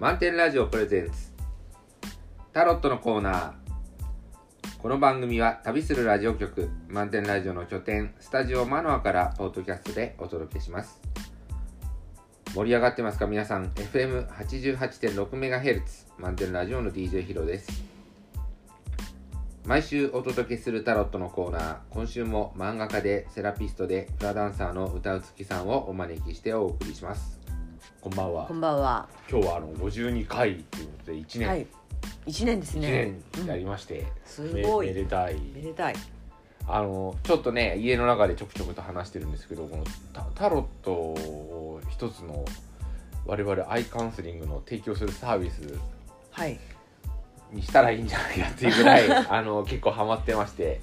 満点ラジオプレゼンツ。タロットのコーナー。この番組は旅するラジオ局満点ラジオの拠点スタジオマノアからポッドキャストでお届けします。盛り上がってますか皆さん。FM88.6MHz 満点ラジオの DJ ヒロです。毎週お届けするタロットのコーナー。今週も漫画家でセラピストでフラダンサーの歌うつきさんをお招きしてお送りします。こんばんはこんばんは。今日はあの52回ということで1年、はい。一年です1ね。年やりまして、すごいめめでたいめでたい。あのちょっとね家の中でちょくちょくと話してるんですけどこのタタロットを一つの我々アイカウンセリングの提供するサービスはい。にしたらいいんじゃないかっていうぐらい あの結構ハマってまして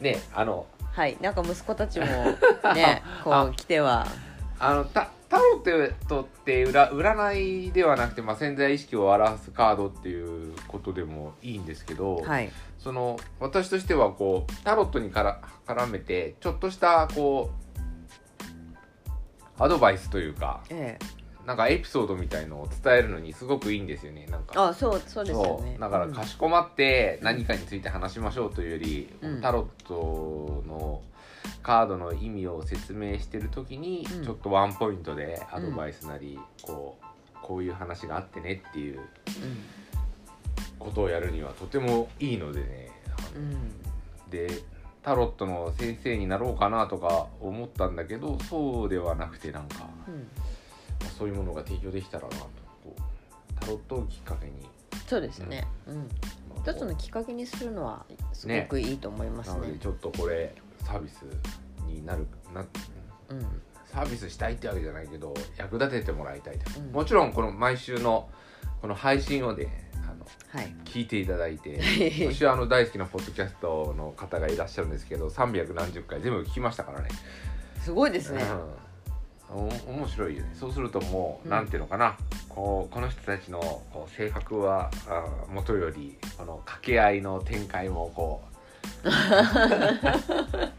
ねあのはい。なんか息子たちもね、こあう来ては。あのタタロットって占占いではなくて、まあ、潜在意識を表すカードっていうことでもいいんですけど、はい。その私としてはこうタロットにから絡めてちょっとしたこうアドバイスというかええ。なんかエピソードみたいのを伝えるのにすごくいいんですよねなんかあ、そう、そうですよね。だからかしこまって何かについて話しましょうというより、うんタロットのカードの意味を説明してる時に、うんちょっとワンポイントでアドバイスなり、こうこういう話があってねっていううん。ことをやるにはとてもいいのでね。でタロットの先生になろうかなとか思ったんだけどそうではなくてなんかうん。そういうものが提供できたらなとこうタロットをきっかけに、そうですね。うん。まあ一つのきっかけにするのはすごくいいと思いますね。なのでちょっとこれサービスになるなうん。サービスしたいってわけじゃないけど役立ててもらいたいと、うん。もちろんこの毎週のこの配信をねあのはい。聞いていただいて 私はあの大好きなポッドキャストの方がいらっしゃるんですけど300何十回全部聞きましたからね。すごいですね。うん、お面白いよね。そうするともう、うん。なんていうのかな。こうこの人たちのこう性格はあもとよりこの掛け合いの展開もこう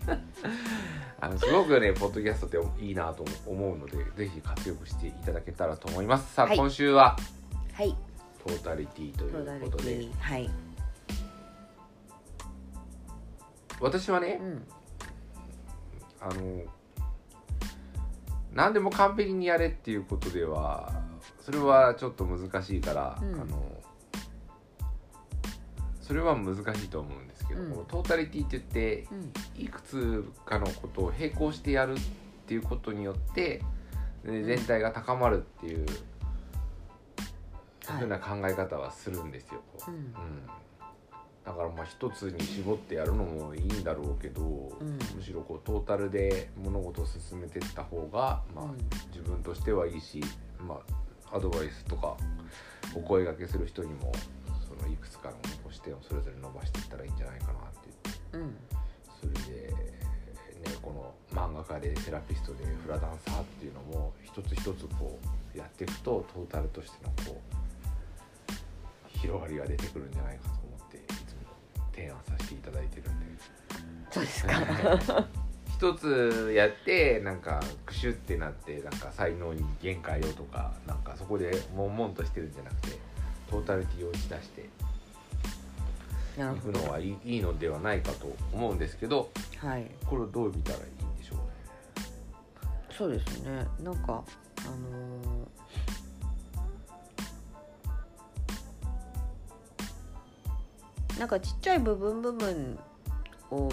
あのすごくねポッドキャストっていいなと思うのでぜひ活用していただけたらと思いますさあ、はい今週ははい。トータリティということで。はい。私はねうん。あの何でも完璧にやれっていうことではそれはちょっと難しいから、うんあのそれは難しいと思うんですけど、うん。このトータリティって言ってうん。いくつかのことを並行してやるっていうことによってで全体が高まるっていう、ふうな考え方はするんですよ。うん。うん。だからまあ一つに絞ってやるのもいいんだろうけど、ん。むしろこうトータルで物事を進めていった方が、まあうん。自分としてはいいし、まあ、アドバイスとかお声掛けする人にもそのいくつかの視点をそれぞれ伸ばしていったらいいんじゃないかなって言ってうん。それで、ね、この漫画家でセラピストでフラダンサーっていうのも一つ一つこうやっていくとトータルとしてのこう広がりが出てくるんじゃないかと思っていつも提案させていただいてるんでそうですか。一つやってなんかクシュってなってなんか才能に限界をとかなんかそこで悶々としてるんじゃなくてトータリティを打ち出していなるほど。くのはいいいいのではないかと思うんですけどはい。これをどう見たらいいんでしょうね？そうですねなんかあのーなんかちっちゃい部分部分を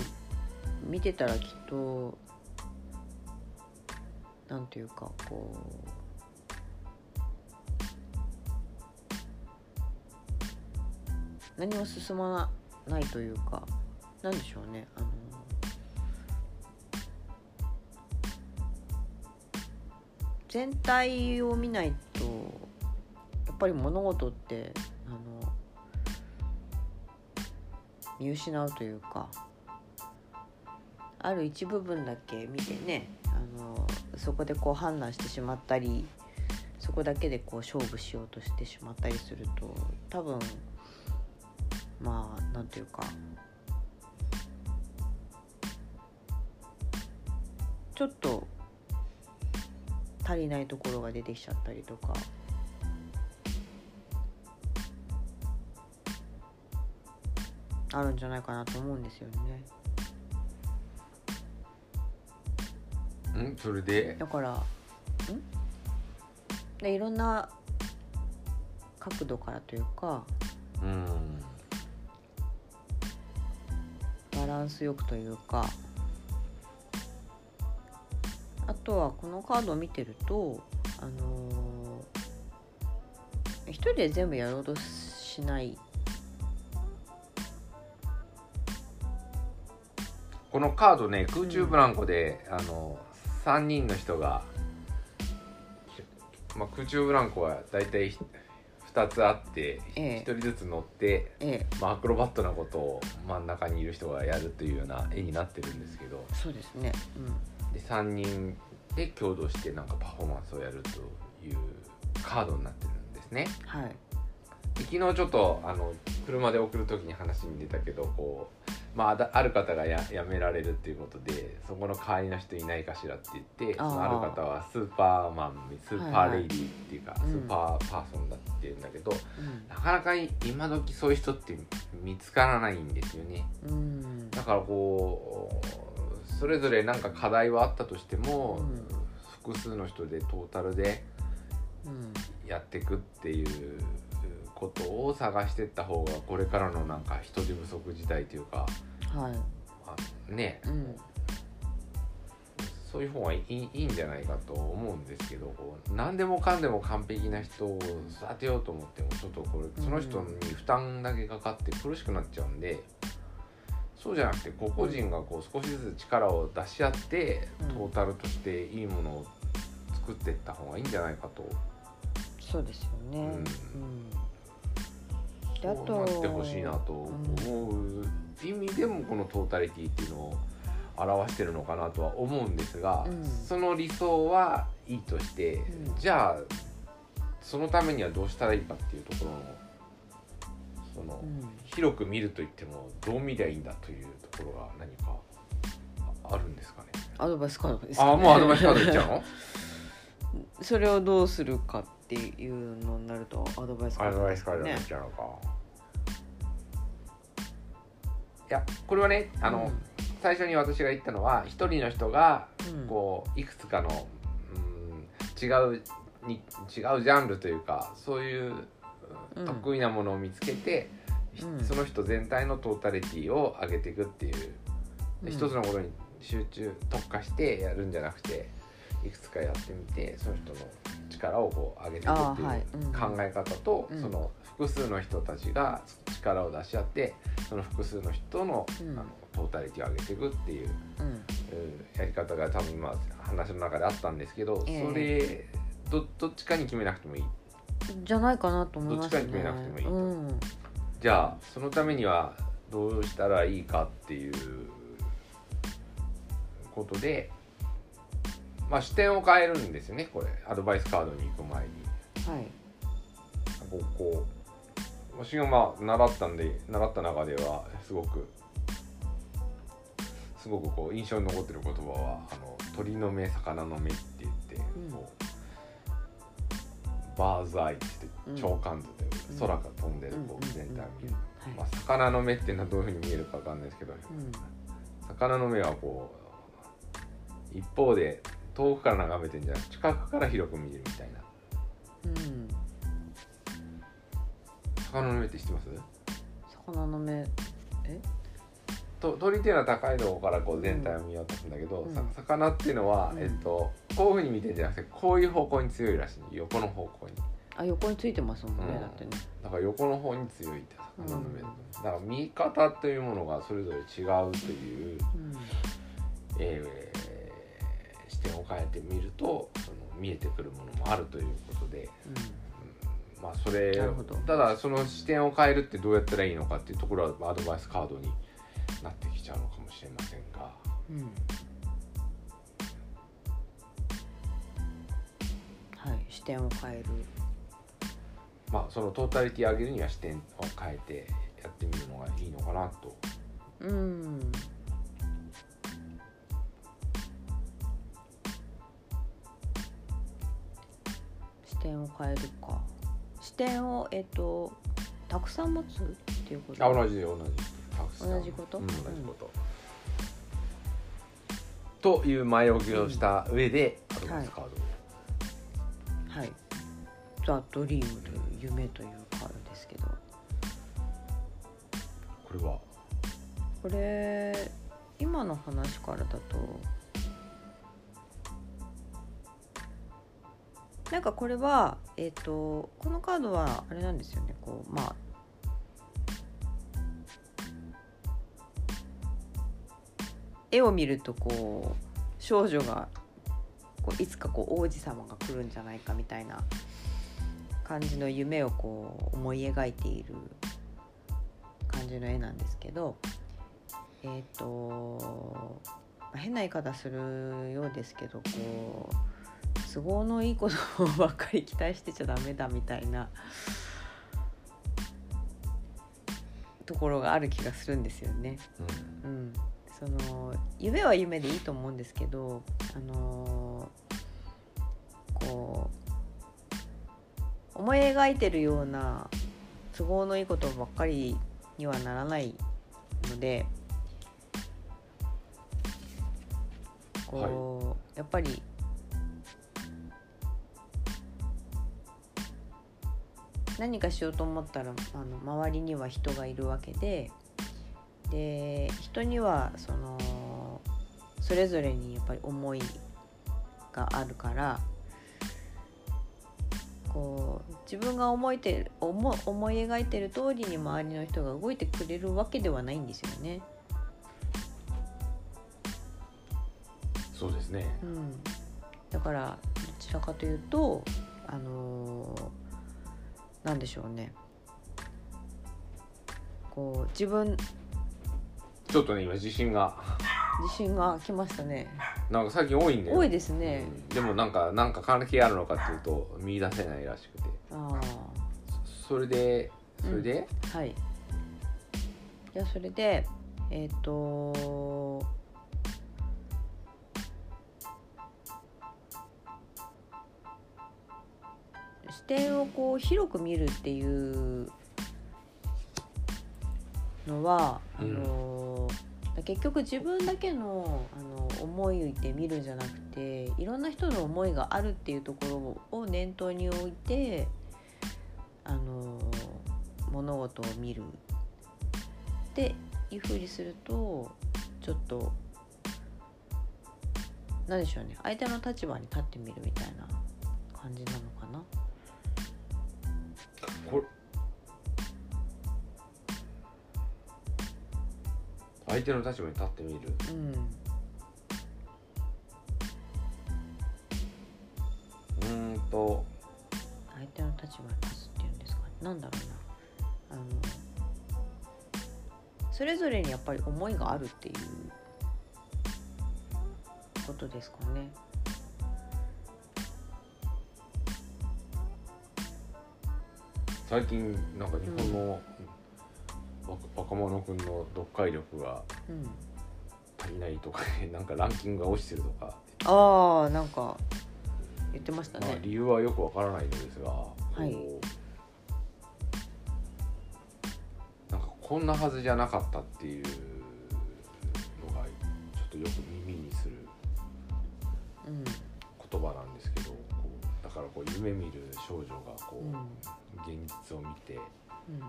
見てたらきっとなんていうかこう何も進まないというかなんでしょうねあの全体を見ないとやっぱり物事ってあの見失うというかある一部分だけ見てねあのそこでこう判断してしまったりそこだけでこう勝負しようとしてしまったりすると多分まあ何ていうかちょっと足りないところが出てきちゃったりとか。あるんじゃないかなと思うんですよね。んそれで？だからん？でいろんな角度からというか、うん、ランスよくというか。あとはこのカードを見てるとあのー一人で全部やろうとしない。このカードね空中ブランコで、あの3人の人が、まあ、空中ブランコは大体2つあって、ええ。1人ずつ乗って、ええ。まあ、アクロバットなことを真ん中にいる人がやるというような絵になってるんですけど。そうですね。で3人で共同してなんかパフォーマンスをやるというカードになってるんですね。うんはい。で昨日ちょっとあの車で送る時に話に出たけどこう、まあだ、ある方がや辞められるっていうことでそこの代わりの人いないかしらって言ってあー。そのある方はスーパーマンスーパーレイディーっていうか、はいはい。スーパーパーソンだって言うんだけど、うん。なかなか今時そういう人って見つからないんですよね。うん。だからこうそれぞれなんか課題はあったとしても、うん。複数の人でトータルでうん。やっていくっていうことを探していった方がこれからのなんか人手不足時代というかはい。あね。うん。そういう方がいいいいんじゃないかと思うんですけどこう何でもかんでも完璧な人を育てようと思ってもちょっとこれその人に負担だけかかって苦しくなっちゃうんで。そうじゃなくて個々人がこう少しずつ力を出し合って、うん。トータルとしていいものを作っていった方がいいんじゃないかと。そうですよね。うん。うんであそうとなってほしいなと思う意味でもこのトータリティっていうのを表してるのかなとは思うんですが、うん。その理想はいいとして、うん。じゃあそのためにはどうしたらいいかっていうところのその、うん。広く見るといってもどう見りゃいいんだというところが何かああるんですかね。アドバイスカードですか、ね、あもうアドバイスカードいっちゃうの？それをどうするかっていうのになるとアドバイスカードアドバイスカードいっちゃうのか。いやこれはねあの、最初に私が言ったのは一人の人がうん。こういくつかの、うん、違うに違うジャンルというかそういううん。得意なものを見つけて、ひうん。その人全体のトータリティを上げていくっていう、でうん。一つのことに集中特化してやるんじゃなくていくつかやってみてその人の力をこう上げていくっていい。ううん。考え方と、うん。その複数の人たちが力を出し合ってその複数の人の,、うん。あのトータリティを上げていくっていうやり方が多分今話の中であったんですけど、ええ。それどどっちかに決めなくてもいい。じゃないかなと思いますね。どっちかに決めなくてもいいと。うん。じゃあそのためにはどうしたらいいかっていうことで、まあ、視点を変えるんですよねこれ。アドバイスカードに行く前に。はい。こうこう私がまあ習ったんで習った中ではすごくすごくこう印象に残ってる言葉は「あの鳥の目魚の目」って言って、うん。こうバーズアイってうん言って長官図でうん。空が飛んでるこう全体を見る、うんまあ、はい魚の目っていうのはどういうふうに見えるかわかんないですけど、うん。魚の目はこう一方で遠くから眺めてんじゃなくて近くから広く見るみたいな。うん。魚の目って知ってます？魚の目。え？と鳥っていうのは高いところからこう全体を見ようとするんだけど、うん。さ魚っていうのは、うん。えっと、こういうふうに見てんじゃなくてこういう方向に強いらしい横の方向に。あ横についてますもんね、うん。だってね。だから横の方に強いって魚の目、うん。だから見方というものがそれぞれ違うという、うん。えー視点を変えてみるとその見えてくるものもあるということで、うん。まあそれただその視点を変えるってどうやったらいいのかっていうところはアドバイスカードになってきちゃうのかもしれませんが。うん、うん。はい視点を変える。まあ、そのトータリティ上げるには視点を変えてやってみるのがいいのかなと。うん点を変えるか。視点をえっとたくさん持つっていうこと？あ同じで同じ。同じこと？うん、同じこと、という前置きをした上で、アドバンスカード。をはい「ザ・ドリーム」という夢というカードですけど。これは？これ今の話からだとなんかこれはえっ、とこのカードはあれなんですよね。こうまあ絵を見るとこう少女がこういつかこう王子様が来るんじゃないかみたいな感じの夢をこう思い描いている感じの絵なんですけどえっ、と変な言い方するようですけどこう都合のいいことばっかり期待してちゃダメだみたいなところがある気がするんですよね。うん。うん、その夢は夢でいいと思うんですけどあのこう思い描いてるような都合のいいことばっかりにはならないのでこう、やっぱり何かしようと思ったらあの周りには人がいるわけでで人にはそのそれぞれにやっぱり思いがあるからこう自分が思いて思思い描いてる通りに周りの人が動いてくれるわけではないんですよね。そうですねうん、だからどちらかというとあのーなんでしょうね。こう自分ちょっとね今自信が。自信がきましたね。なんか最近多いんだよ。多いですね、うん。でもなんかなんか関係あるのかっていうと見出せないらしくて。あそれでそれで、あはい。じゃあそれでえっ、と視点をこう広く見るっていうのは、あの結局自分だけのあの思いで見るんじゃなくていろんな人の思いがあるっていうところを念頭に置いてあの物事を見るっていうふうにするとちょっと何でしょうね相手の立場に立ってみるみたいな感じなのかな。こ相手の立場に立ってみる。うんうんと。相手の立場に立つっていうんですかなんだろうな。あのそれぞれにやっぱり思いがあるっていうことですかね。最近なんか日本の若若者くんの読解力がうん、足りないとかね なんかランキングが落ちてるとか、ああなんか言ってましたまあね。理由はよくわからないのですが、い。こうなんかこんなはずじゃなかったっていうのがちょっとよく耳にするうん。言葉なんですけどこうだからこう夢見る少女がこう、うん現実を見てうん。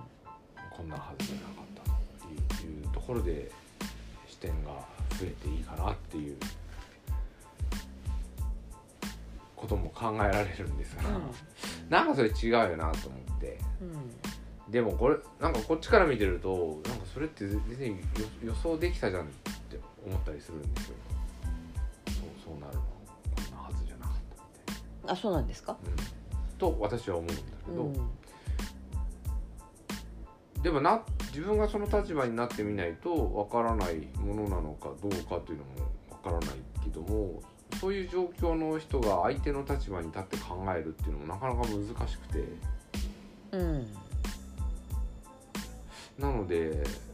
こんなはずじゃなかったといういうところで視点が増えていいかなっていうことも考えられるんですが、なんかそれ違うよなと思って。うん。でもこれなんかこっちから見てるとなんかそれって全然予予想できたじゃんって思ったりするんですよ。そうそうなるのこんなはずじゃなかったみたいあそうなんですか？な、うん、と私は思うんだけど、うんでもな自分がその立場になってみないとわからないものなのかどうかというのもわからないけどもそういう状況の人が相手の立場に立って考えるっていうのもなかなか難しくて。うん。なので、えー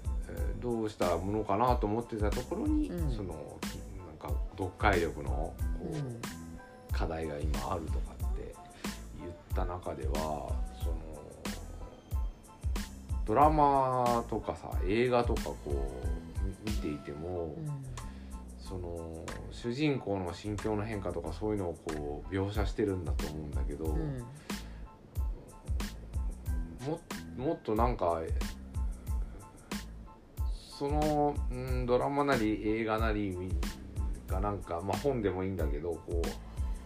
どうしたものかなと思ってたところに、うん。そのなんか読解力のこう、うん。課題が今あるとかって言った中ではドラマとかさ映画とかこうみ見ていても、その主人公の心境の変化とかそういうのをこう描写してるんだと思うんだけど、うんうん。ももっとなんかその、うん、ドラマなり映画なりがなんか、まあ、本でもいいんだけどこうやっ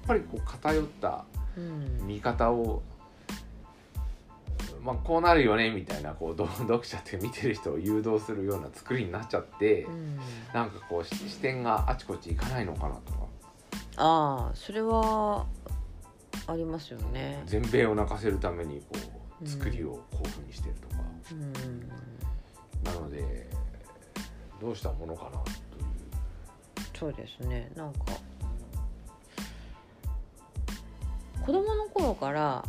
ぱりこう偏ったうん。見方を、まあ、こうなるよねみたいなこうど 読者って見てる人を誘導するような作りになっちゃって、うん。なんかこうし視点があちこち行かないのかなとか。ああそれはありますよね。全米を泣かせるためにこううん作りをこういうふうにしてるとか、うん。なのでどうしたものかなという。そうですね。なんか子供の頃から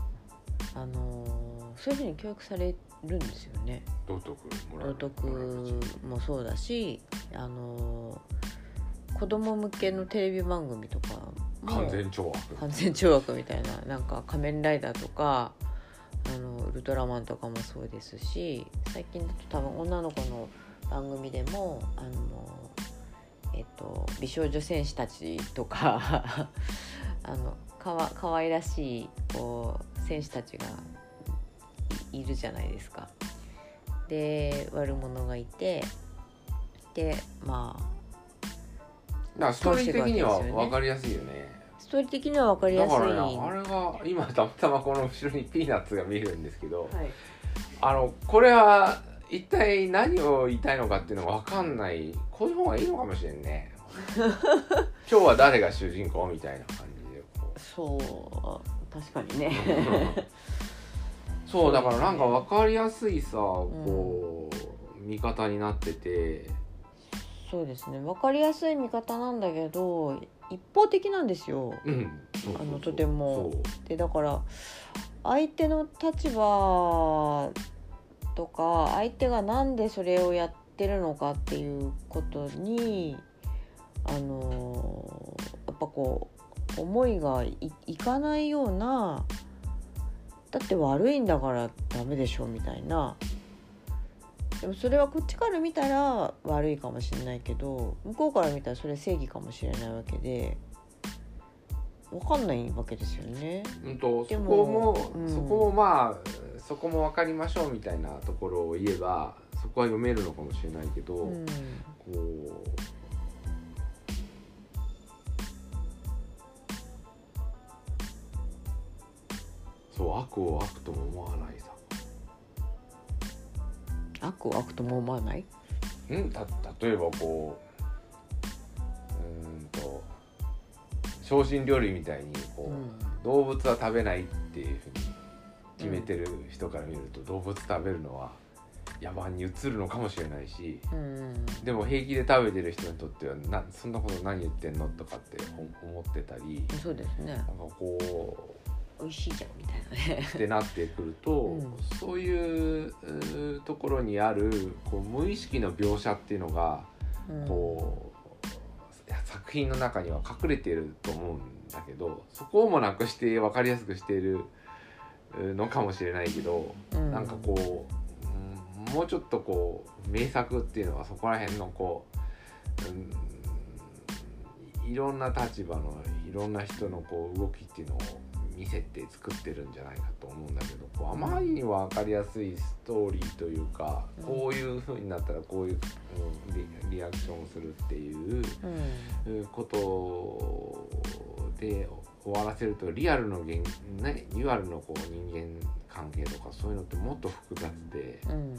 あのーそういうふうに教育されるんですよね。道徳道徳もそうだしあのー子供向けのテレビ番組とかも完全懲悪。完全懲悪みたいななんか仮面ライダーとかあのウルトラマンとかもそうですし最近だと多分女の子の番組でもあのえっと美少女戦士たちとか あのかわ可愛らしいこう戦士たちがいいるじゃないですか。で悪者がいてでまあだからストーリー的には分かりやすいよね。ストーリー的には分かりやすい。だからねあれが今たまたまこの後ろにピーナッツが見えるんですけどはい。あのこれは一体何を言いたいのかっていうのが分かんない。こういう方がいいのかもしれんね。今日は誰が主人公みたいな感じでそう確かにね そうだからなんか分かりやすいさこう、見方になってて。そうですね。分かりやすい見方なんだけど一方的なんですよ。うん。そうそうそう。あのとても。そう。でだから相手の立場とか相手がなんでそれをやってるのかっていうことにあのやっぱこう思いがいいかないようなだって悪いんだからダメでしょみたいな。でもそれはこっちから見たら悪いかもしれないけど向こうから見たらそれ正義かもしれないわけで分かんないわけですよね。うんとそこも、うん。そこもまあそこも分かりましょうみたいなところを言えばそこは読めるのかもしれないけど、うん。こうそう悪を悪とも思わないさ。悪を悪とも思わない？んた例えばこううーんと精進料理みたいにこう、うん。動物は食べないっていうふうに決めてる人から見ると、動物食べるのは野蛮に移るのかもしれないしうん。でも平気で食べてる人にとってはなそんなこと何言ってんのとかってお思ってたりそうですね。なんかこ美味しいじゃんみたいなね。うってなってくると、うん。そういうところにあるこう無意識の描写っていうのがうん。こう作品の中には隠れていると思うんだけどそこをもなくして分かりやすくしているのかもしれないけど、うん。なんかこう、うんもうちょっとこう名作っていうのはそこら辺のこう、うんいろんな立場のいろんな人のこう動きっていうのを見せて作ってるんじゃないかと思うんだけどこうあまりに分かりやすいストーリーというか、うん。こういう風になったらこういう、うんリリアクションをするっていううん。ことで終わらせるとリアルの現、ね、リアルのこう人間関係とかそういうのってもっと複雑で。うん。うん。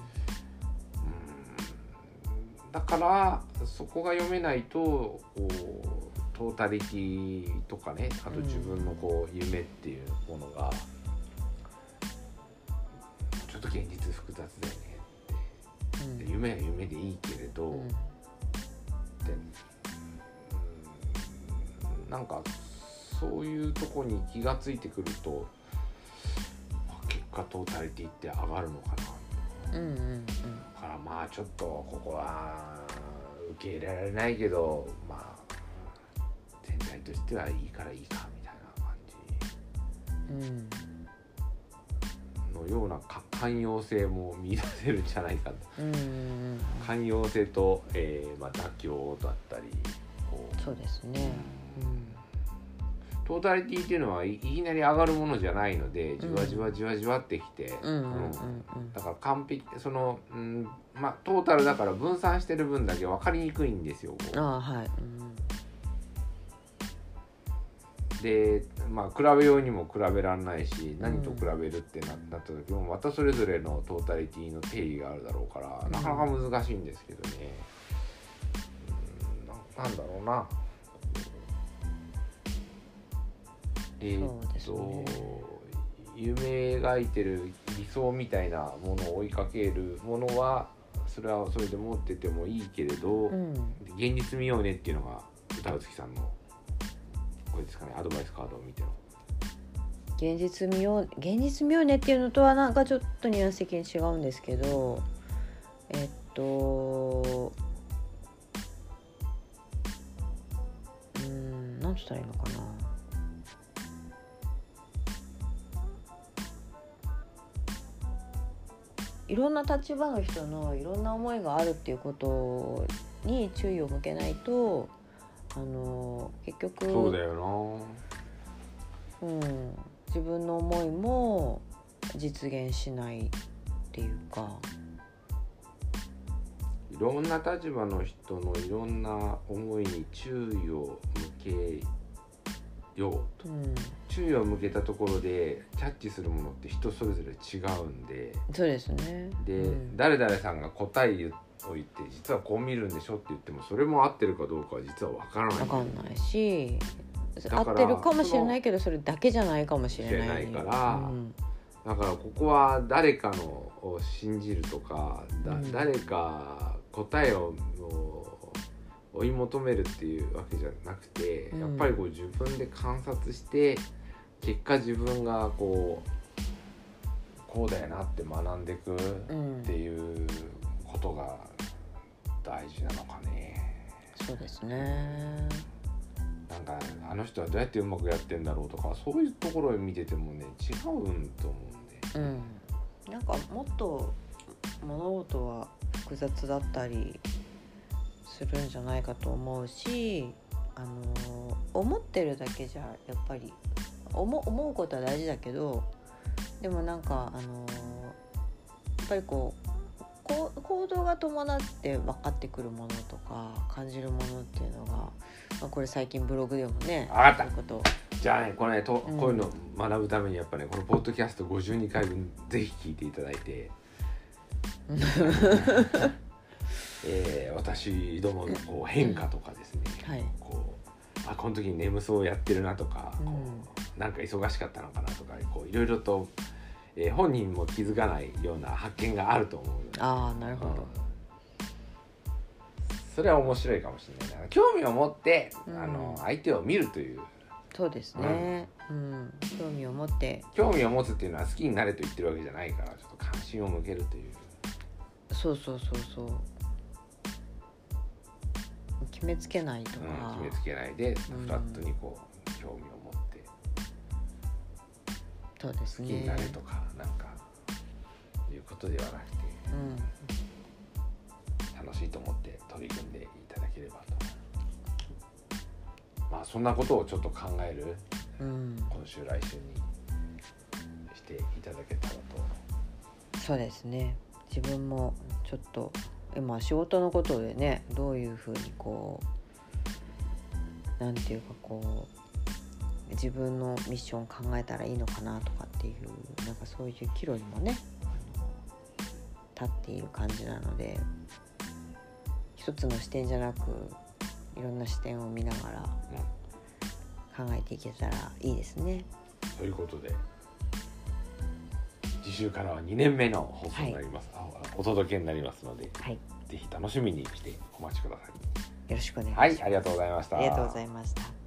だからそこが読めないとこうトータリティとかねあと自分のこう夢っていうものが、ちょっと現実複雑だよねうん。って夢は夢でいいけれど、うん。でうんなんかそういうとこに気がついてくると、まあ結果トータリティって上がるのかな。うんうん。だからまあちょっとここは受け入れられないけどとしてはいいからいいかみたいな感うんうん。じのようなか寛容性も見出せるんじゃないかと。うんうん寛容性と、えーまあ、妥協だったりそうですね。トータリティっていうのはいいきなり上がるものじゃないのでじわじわじわじわってきて、うん。うんうんうんうん。だから完璧その、うんまあ、トータルだから分散してる分だけ分かりにくいんですよ。あはい。うんで、まあ、比べようにも比べられないし何と比べるってななった時もまたそれぞれのトータリティの定義があるだろうからなかなか難しいんですけどね。うん。ななんだろうな。えーっと、ね。夢描いてる理想みたいなものを追いかけるものはそれはそれで持っててもいいけれど、うん。現実見ようねっていうのが歌うつきさんのこれですかねアドバイスカードを見ての。現実見よう現実見ようねっていうのとはなんかちょっとニュアンス的に違うんですけどえっとうん何つったらいいのかな。いろんな立場の人のいろんな思いがあるっていうことに注意を向けないとあの結局そうだようん、自分の思いも実現しないっていうか、ないろんな立場の人のいろんな思いに注意を向けようと。うん、注意を向けたところでキャッチするものって人それぞれ違うんで。そうですね。で、うん。誰々さんが答えを言って実はこう見るんでしょって言ってもそれも合ってるかどうかは実は分からない。わかんないし合ってるかもしれないけどそれだけじゃないかもしれない。知れないからうん。だからここは誰かのを信じるとかだ、うん。誰か答えをを追い求めるっていうわけじゃなくて、うん。やっぱりこう自分で観察して結果自分がこうこうだよなって学んでいくっうんていうことが大事なのかね。そうですね。なんかあの人はどうやってうまくやってんだろうとかそういうところを見ててもね違うんと思うんで。うん、なんかもっと物事は複雑だったりするんじゃないかと思うしあの思ってるだけじゃやっぱり思思うことは大事だけどでもなんかあのやっぱりこうこう行動が伴って分かってくるものとか感じるものっていうのが、まあ、これ最近ブログでもねわかった。こと。じゃあねこれねと、うん。こういうの学ぶためにやっぱねこのポッドキャスト52回分ぜひ聞いていただいて、えー私どものこう変化とかですね、はい。こうあこの時に眠そうやってるなとか、こうん。うなんか忙しかったのかなとかこういろいろと、えー本人も気づかないような発見があると思うああなるほど、うん。それは面白いかもしれないな。興味を持って、うん。あの相手を見るという。そうですね、うん。興味を持って。興味を持つっていうのは好きになれと言ってるわけじゃないからちょっと関心を向けるという。そうそうそうそう。決めつけないとか、うん、決めつけないでフラットにこう興味を持って。そうですね。好きになれとか、ことではなくてうん楽しいと思って取り組んでいただければと。まあそんなことをちょっと考えるうん、今週来週にしていただけたらと。そうですね。自分もちょっと今仕事のことでねどういうふうにこうなんていうかこう自分のミッションを考えたらいいのかなとかっていうなんかそういう岐路にもね立っている感じなので一つの視点じゃなくいろんな視点を見ながら考えていけたらいいですね。ということで次週からは2年目の放送になります、あお届けになりますのではい、ぜひ楽しみにしてお待ちくださいよろしくお願いします。はいありがとうございましたありがとうございました。